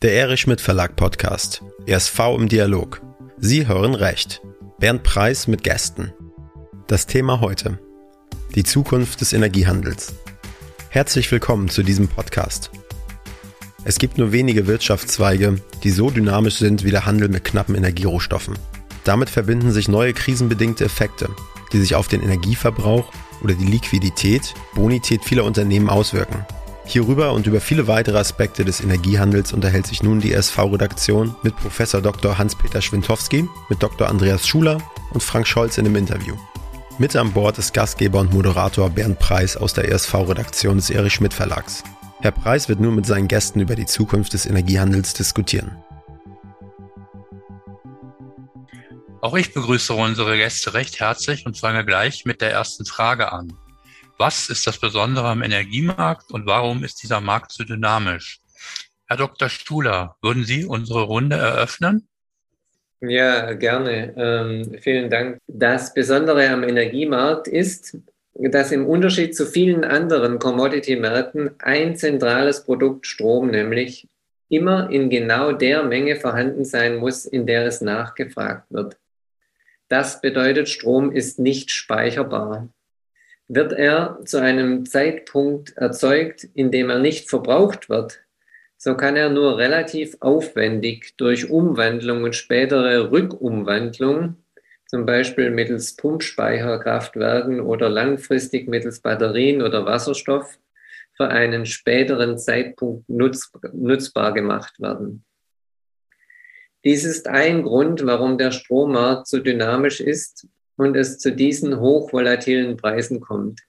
Der Erich Schmidt Verlag Podcast. ESV im Dialog. Sie hören Recht. Bernd Preis mit Gästen. Das Thema heute. Die Zukunft des Energiehandels. Herzlich willkommen zu diesem Podcast. Es gibt nur wenige Wirtschaftszweige, die so dynamisch sind wie der Handel mit knappen Energierohstoffen. Damit verbinden sich neue krisenbedingte Effekte, die sich auf den Energieverbrauch oder die Liquidität, Bonität vieler Unternehmen auswirken. Hierüber und über viele weitere Aspekte des Energiehandels unterhält sich nun die SV-Redaktion mit Professor Dr. Hans-Peter Schwintowski, mit Dr. Andreas Schuler und Frank Scholz in dem Interview. Mit an Bord ist Gastgeber und Moderator Bernd Preis aus der ESV-Redaktion des Erich Schmidt Verlags. Herr Preis wird nun mit seinen Gästen über die Zukunft des Energiehandels diskutieren. Auch ich begrüße unsere Gäste recht herzlich und fange gleich mit der ersten Frage an. Was ist das Besondere am Energiemarkt und warum ist dieser Markt so dynamisch? Herr Dr. Stuhler, würden Sie unsere Runde eröffnen? Ja, gerne. Ähm, vielen Dank. Das Besondere am Energiemarkt ist, dass im Unterschied zu vielen anderen Commodity-Märkten ein zentrales Produkt Strom, nämlich immer in genau der Menge vorhanden sein muss, in der es nachgefragt wird. Das bedeutet, Strom ist nicht speicherbar. Wird er zu einem Zeitpunkt erzeugt, in dem er nicht verbraucht wird, so kann er nur relativ aufwendig durch Umwandlung und spätere Rückumwandlung, zum Beispiel mittels Pumpspeicherkraftwerken oder langfristig mittels Batterien oder Wasserstoff, für einen späteren Zeitpunkt nutz, nutzbar gemacht werden. Dies ist ein Grund, warum der Strommarkt so dynamisch ist und es zu diesen hochvolatilen Preisen kommt.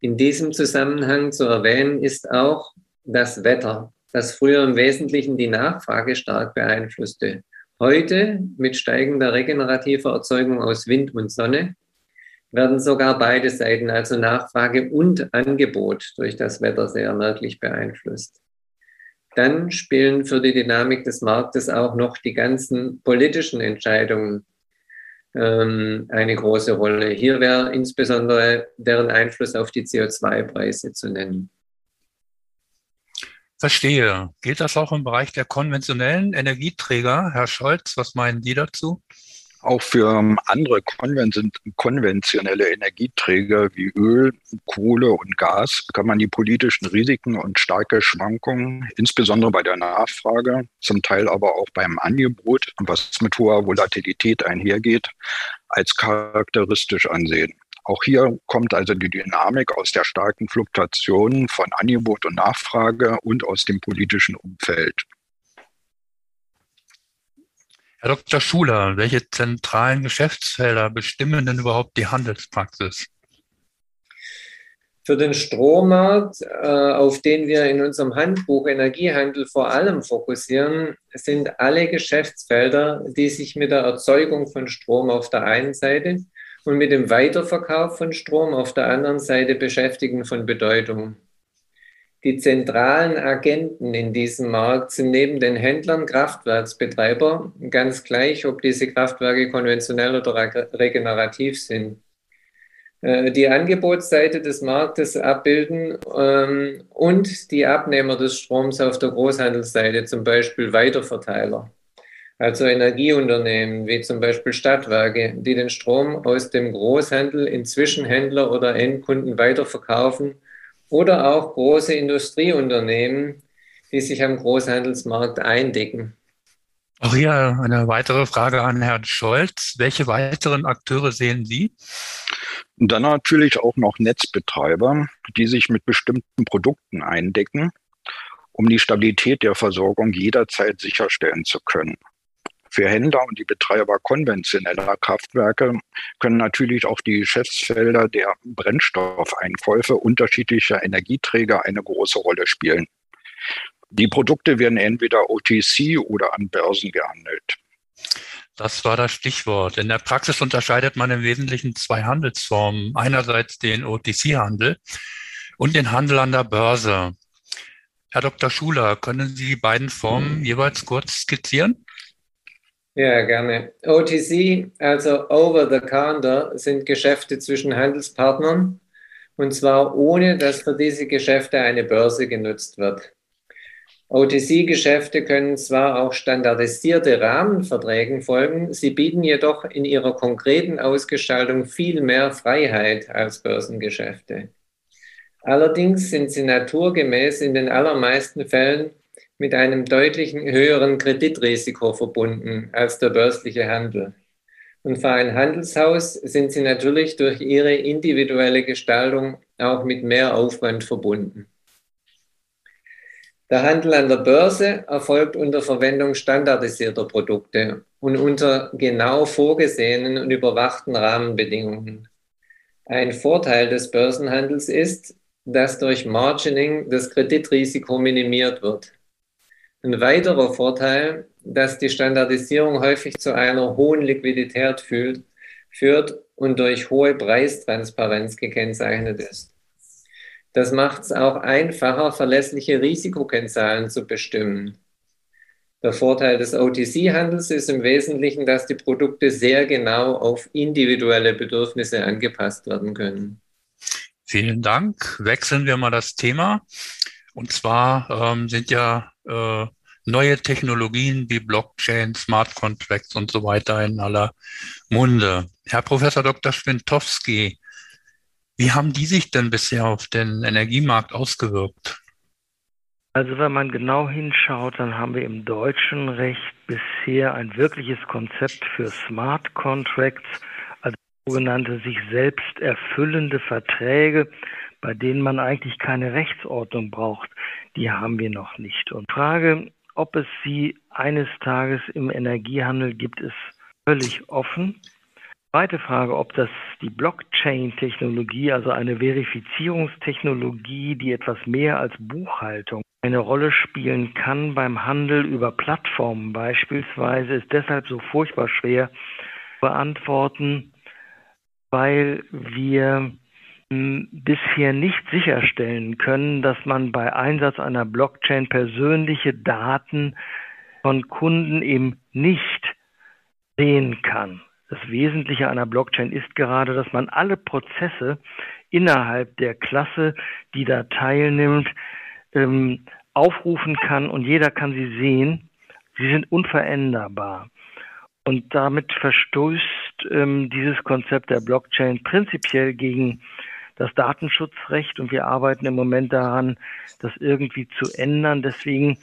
In diesem Zusammenhang zu erwähnen ist auch das Wetter, das früher im Wesentlichen die Nachfrage stark beeinflusste. Heute mit steigender regenerativer Erzeugung aus Wind und Sonne werden sogar beide Seiten, also Nachfrage und Angebot, durch das Wetter sehr merklich beeinflusst. Dann spielen für die Dynamik des Marktes auch noch die ganzen politischen Entscheidungen ähm, eine große Rolle. Hier wäre insbesondere deren Einfluss auf die CO2-Preise zu nennen. Verstehe. Gilt das auch im Bereich der konventionellen Energieträger? Herr Scholz, was meinen Sie dazu? Auch für ähm, andere konventionelle Energieträger wie Öl, Kohle und Gas kann man die politischen Risiken und starke Schwankungen, insbesondere bei der Nachfrage, zum Teil aber auch beim Angebot, was mit hoher Volatilität einhergeht, als charakteristisch ansehen. Auch hier kommt also die Dynamik aus der starken Fluktuation von Angebot und Nachfrage und aus dem politischen Umfeld. Herr Dr. Schuler, welche zentralen Geschäftsfelder bestimmen denn überhaupt die Handelspraxis? Für den Strommarkt, äh, auf den wir in unserem Handbuch Energiehandel vor allem fokussieren, sind alle Geschäftsfelder, die sich mit der Erzeugung von Strom auf der einen Seite und mit dem Weiterverkauf von Strom auf der anderen Seite beschäftigen, von Bedeutung. Die zentralen Agenten in diesem Markt sind neben den Händlern Kraftwerksbetreiber, ganz gleich, ob diese Kraftwerke konventionell oder regenerativ sind. Äh, die Angebotsseite des Marktes abbilden ähm, und die Abnehmer des Stroms auf der Großhandelsseite, zum Beispiel Weiterverteiler. Also Energieunternehmen wie zum Beispiel Stadtwerke, die den Strom aus dem Großhandel in Zwischenhändler oder Endkunden weiterverkaufen oder auch große Industrieunternehmen, die sich am Großhandelsmarkt eindecken. Auch hier eine weitere Frage an Herrn Scholz. Welche weiteren Akteure sehen Sie? Und dann natürlich auch noch Netzbetreiber, die sich mit bestimmten Produkten eindecken, um die Stabilität der Versorgung jederzeit sicherstellen zu können. Für Händler und die Betreiber konventioneller Kraftwerke können natürlich auch die Geschäftsfelder der Brennstoffeinkäufe unterschiedlicher Energieträger eine große Rolle spielen. Die Produkte werden entweder OTC oder an Börsen gehandelt. Das war das Stichwort. In der Praxis unterscheidet man im Wesentlichen zwei Handelsformen. Einerseits den OTC-Handel und den Handel an der Börse. Herr Dr. Schuler, können Sie die beiden Formen jeweils kurz skizzieren? Ja, gerne. OTC, also Over the Counter, sind Geschäfte zwischen Handelspartnern und zwar ohne, dass für diese Geschäfte eine Börse genutzt wird. OTC-Geschäfte können zwar auch standardisierte Rahmenverträgen folgen, sie bieten jedoch in ihrer konkreten Ausgestaltung viel mehr Freiheit als Börsengeschäfte. Allerdings sind sie naturgemäß in den allermeisten Fällen mit einem deutlichen höheren Kreditrisiko verbunden als der börsliche Handel. Und für ein Handelshaus sind sie natürlich durch ihre individuelle Gestaltung auch mit mehr Aufwand verbunden. Der Handel an der Börse erfolgt unter Verwendung standardisierter Produkte und unter genau vorgesehenen und überwachten Rahmenbedingungen. Ein Vorteil des Börsenhandels ist, dass durch Margining das Kreditrisiko minimiert wird. Ein weiterer Vorteil, dass die Standardisierung häufig zu einer hohen Liquidität führt, führt und durch hohe Preistransparenz gekennzeichnet ist. Das macht es auch einfacher, verlässliche Risikokennzahlen zu bestimmen. Der Vorteil des OTC-Handels ist im Wesentlichen, dass die Produkte sehr genau auf individuelle Bedürfnisse angepasst werden können. Vielen Dank. Wechseln wir mal das Thema. Und zwar ähm, sind ja äh, neue Technologien wie Blockchain, Smart Contracts und so weiter in aller Munde. Herr Professor Dr. Schwintowski, wie haben die sich denn bisher auf den Energiemarkt ausgewirkt? Also wenn man genau hinschaut, dann haben wir im deutschen Recht bisher ein wirkliches Konzept für Smart Contracts, also sogenannte sich selbst erfüllende Verträge, bei denen man eigentlich keine Rechtsordnung braucht. Die haben wir noch nicht. Und Frage, ob es sie eines Tages im Energiehandel gibt, ist völlig offen. Zweite Frage, ob das die Blockchain-Technologie, also eine Verifizierungstechnologie, die etwas mehr als Buchhaltung eine Rolle spielen kann beim Handel über Plattformen beispielsweise, ist deshalb so furchtbar schwer beantworten, weil wir bisher nicht sicherstellen können, dass man bei Einsatz einer Blockchain persönliche Daten von Kunden eben nicht sehen kann. Das Wesentliche einer Blockchain ist gerade, dass man alle Prozesse innerhalb der Klasse, die da teilnimmt, ähm, aufrufen kann und jeder kann sie sehen. Sie sind unveränderbar. Und damit verstößt ähm, dieses Konzept der Blockchain prinzipiell gegen das Datenschutzrecht und wir arbeiten im Moment daran, das irgendwie zu ändern. Deswegen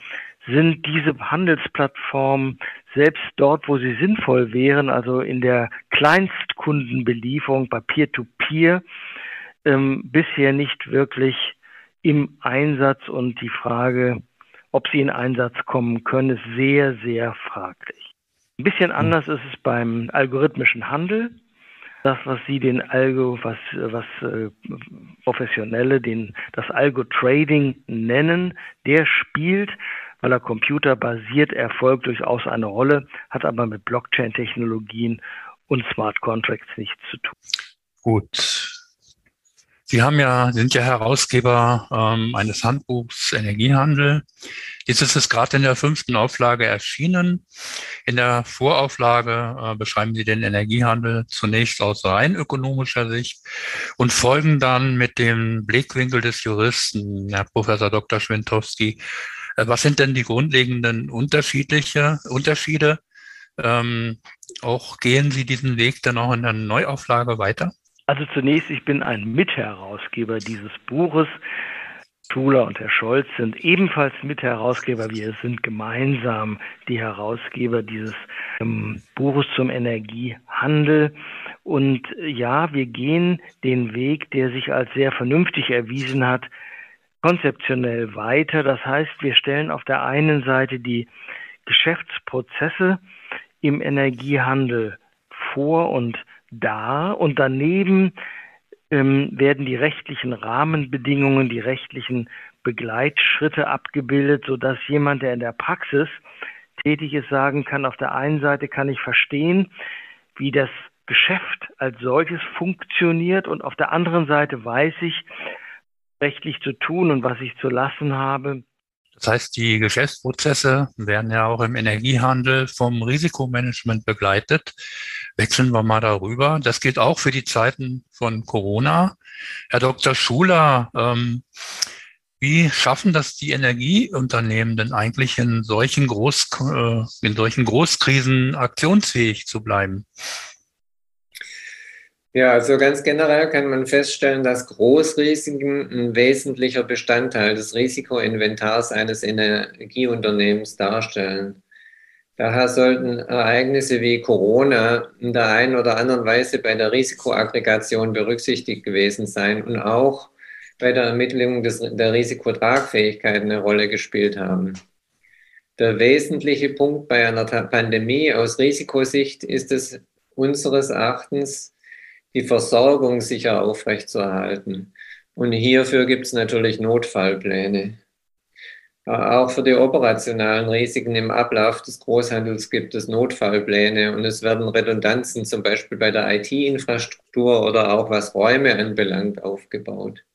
sind diese Handelsplattformen selbst dort, wo sie sinnvoll wären, also in der Kleinstkundenbelieferung bei Peer-to-Peer, -Peer, ähm, bisher nicht wirklich im Einsatz und die Frage, ob sie in Einsatz kommen können, ist sehr, sehr fraglich. Ein bisschen hm. anders ist es beim algorithmischen Handel. Das, was Sie den Algo, was, was äh, Professionelle den, das Algo-Trading nennen, der spielt weil er computerbasiert erfolgt, durchaus eine Rolle, hat aber mit Blockchain-Technologien und Smart Contracts nichts zu tun. Gut. Sie haben ja, sind ja Herausgeber ähm, eines Handbuchs Energiehandel. Dieses ist gerade in der fünften Auflage erschienen. In der Vorauflage äh, beschreiben Sie den Energiehandel zunächst aus rein ökonomischer Sicht und folgen dann mit dem Blickwinkel des Juristen, Herr Professor Dr. Schwintowski, äh, was sind denn die grundlegenden unterschiedliche Unterschiede? Ähm, auch gehen Sie diesen Weg dann auch in der Neuauflage weiter? Also zunächst, ich bin ein Mitherausgeber dieses Buches. Schuler und Herr Scholz sind ebenfalls Mitherausgeber. Wir sind gemeinsam die Herausgeber dieses ähm, Buches zum Energiehandel. Und ja, wir gehen den Weg, der sich als sehr vernünftig erwiesen hat, konzeptionell weiter. Das heißt, wir stellen auf der einen Seite die Geschäftsprozesse im Energiehandel vor und dar und daneben ähm, werden die rechtlichen Rahmenbedingungen, die rechtlichen Begleitschritte abgebildet, sodass jemand, der in der Praxis tätig ist, sagen kann, auf der einen Seite kann ich verstehen, wie das Geschäft als solches funktioniert und auf der anderen Seite weiß ich, rechtlich zu tun und was ich zu lassen habe. Das heißt, die Geschäftsprozesse werden ja auch im Energiehandel vom Risikomanagement begleitet. Wechseln wir mal darüber. Das gilt auch für die Zeiten von Corona. Herr Dr. Schuler, ähm, Wie schaffen das die Energieunternehmen denn eigentlich in solchen, Groß, äh, in solchen Großkrisen aktionsfähig zu bleiben? Ja, also ganz generell kann man feststellen, dass Großrisiken ein wesentlicher Bestandteil des Risikoinventars eines Energieunternehmens darstellen. Daher sollten Ereignisse wie Corona in der einen oder anderen Weise bei der Risikoaggregation berücksichtigt gewesen sein und auch bei der Ermittlung des, der Risikotragfähigkeit eine Rolle gespielt haben. Der wesentliche Punkt bei einer Pandemie aus Risikosicht ist es unseres Erachtens, die Versorgung sicher aufrechtzuerhalten. Und hierfür gibt es natürlich Notfallpläne. Auch für die operationalen Risiken im Ablauf des Großhandels gibt es Notfallpläne und es werden Redundanzen zum Beispiel bei der IT-Infrastruktur oder auch was Räume anbelangt aufgebaut.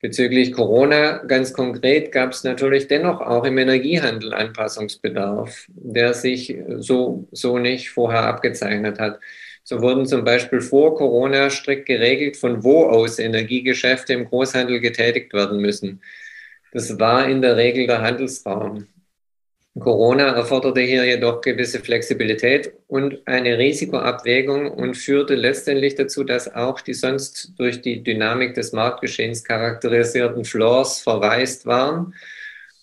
Bezüglich Corona ganz konkret gab es natürlich dennoch auch im Energiehandel Anpassungsbedarf, der sich so, so nicht vorher abgezeichnet hat. So wurden zum Beispiel vor Corona strikt geregelt, von wo aus Energiegeschäfte im Großhandel getätigt werden müssen. Das war in der Regel der Handelsraum. Corona erforderte hier jedoch gewisse Flexibilität und eine Risikoabwägung und führte letztendlich dazu, dass auch die sonst durch die Dynamik des Marktgeschehens charakterisierten Floors verwaist waren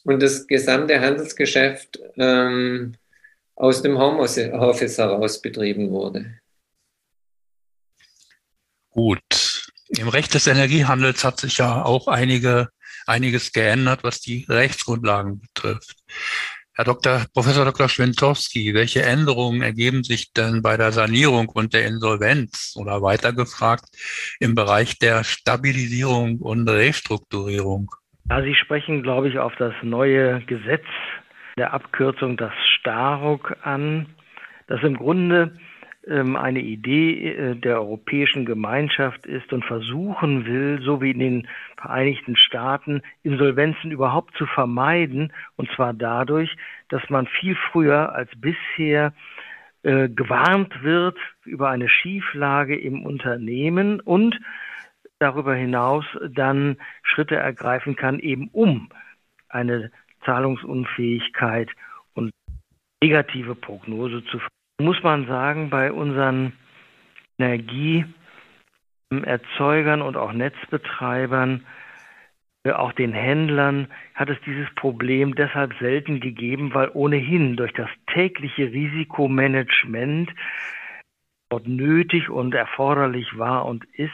und das gesamte Handelsgeschäft ähm, aus dem Homeoffice heraus betrieben wurde. Gut. Im Recht des Energiehandels hat sich ja auch einige einiges geändert, was die Rechtsgrundlagen betrifft. Herr Dr. Professor Dr. Schwentowski, welche Änderungen ergeben sich denn bei der Sanierung und der Insolvenz oder weiter gefragt im Bereich der Stabilisierung und Restrukturierung? Ja, Sie sprechen, glaube ich, auf das neue Gesetz der Abkürzung, das Staruk, an, das im Grunde eine Idee äh, der Europäischen Gemeinschaft ist und versuchen will, so wie in den Vereinigten Staaten, Insolvenzen überhaupt zu vermeiden. Und zwar dadurch, dass man viel früher als bisher äh, gewarnt wird über eine Schieflage im Unternehmen und darüber hinaus dann Schritte ergreifen kann, eben um eine Zahlungsunfähigkeit und negative Prognose zu vermeiden muss man sagen, bei unseren Energieerzeugern und auch Netzbetreibern, äh, auch den Händlern, hat es dieses Problem deshalb selten gegeben, weil ohnehin durch das tägliche Risikomanagement dort nötig und erforderlich war und ist,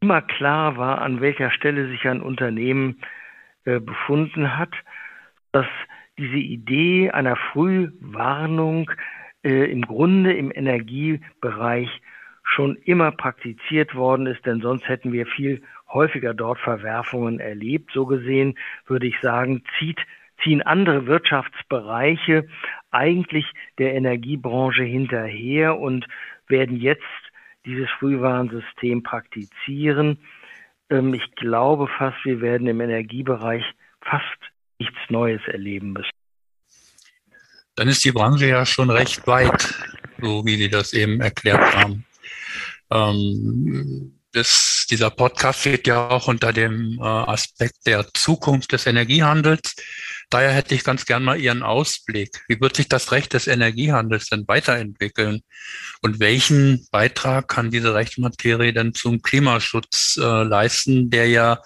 immer klar war, an welcher Stelle sich ein Unternehmen äh, befunden hat, dass diese Idee einer Frühwarnung äh, im Grunde im Energiebereich schon immer praktiziert worden ist, denn sonst hätten wir viel häufiger dort Verwerfungen erlebt. So gesehen würde ich sagen, zieht, ziehen andere Wirtschaftsbereiche eigentlich der Energiebranche hinterher und werden jetzt dieses Frühwarnsystem praktizieren. Ähm, ich glaube fast, wir werden im Energiebereich fast nichts Neues erleben müssen dann ist die Branche ja schon recht weit, so wie Sie das eben erklärt haben. Ähm, das, dieser Podcast steht ja auch unter dem äh, Aspekt der Zukunft des Energiehandels. Daher hätte ich ganz gern mal Ihren Ausblick. Wie wird sich das Recht des Energiehandels denn weiterentwickeln? Und welchen Beitrag kann diese Rechtsmaterie denn zum Klimaschutz äh, leisten, der ja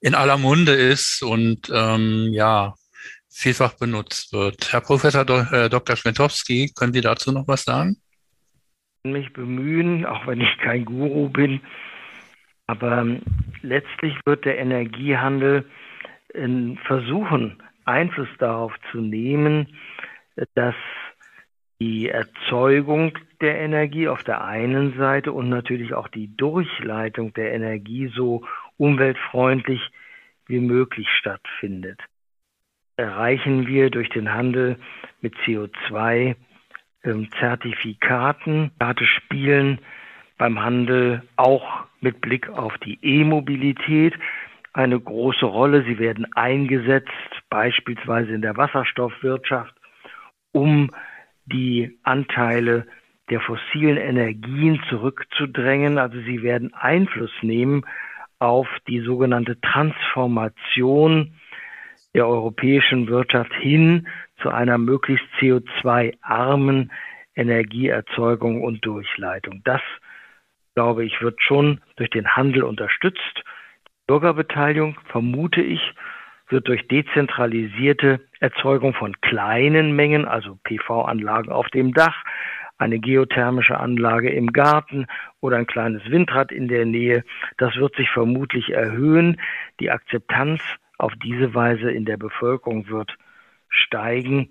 in aller Munde ist und ähm, ja vielfach benutzt wird. Herr Professor Dr. Äh, Schwentowski, können Sie dazu noch was sagen? Mich bemühen, auch wenn ich kein Guru bin, aber ähm, letztlich wird der Energiehandel versuchen, Einfluss darauf zu nehmen, dass die Erzeugung der Energie auf der einen Seite und natürlich auch die Durchleitung der Energie so umweltfreundlich wie möglich stattfindet erreichen wir durch den Handel mit CO2 ähm, Zertifikaten. Karte spielen beim Handel auch mit Blick auf die E-Mobilität eine große Rolle. Sie werden eingesetzt, beispielsweise in der Wasserstoffwirtschaft, um die Anteile der fossilen Energien zurückzudrängen. Also sie werden Einfluss nehmen auf die sogenannte Transformation der europäischen Wirtschaft hin zu einer möglichst CO2-armen Energieerzeugung und Durchleitung. Das, glaube ich, wird schon durch den Handel unterstützt. Die Bürgerbeteiligung, vermute ich, wird durch dezentralisierte Erzeugung von kleinen Mengen, also PV-Anlagen auf dem Dach, eine geothermische Anlage im Garten oder ein kleines Windrad in der Nähe, das wird sich vermutlich erhöhen. Die Akzeptanz auf diese Weise in der Bevölkerung wird steigen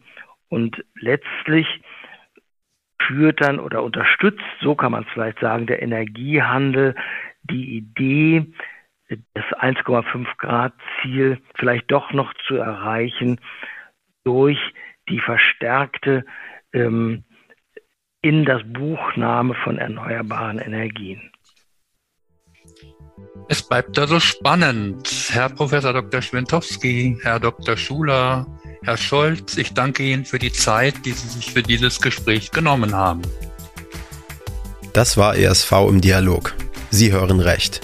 und letztlich führt dann oder unterstützt, so kann man es vielleicht sagen, der Energiehandel die Idee, das 1,5 Grad Ziel vielleicht doch noch zu erreichen durch die verstärkte ähm, in das Buchnahme von erneuerbaren Energien. Es bleibt also spannend. Herr Professor Dr. Schwentowski, Herr Dr. Schuler, Herr Scholz, ich danke Ihnen für die Zeit, die Sie sich für dieses Gespräch genommen haben. Das war ESV im Dialog. Sie hören recht.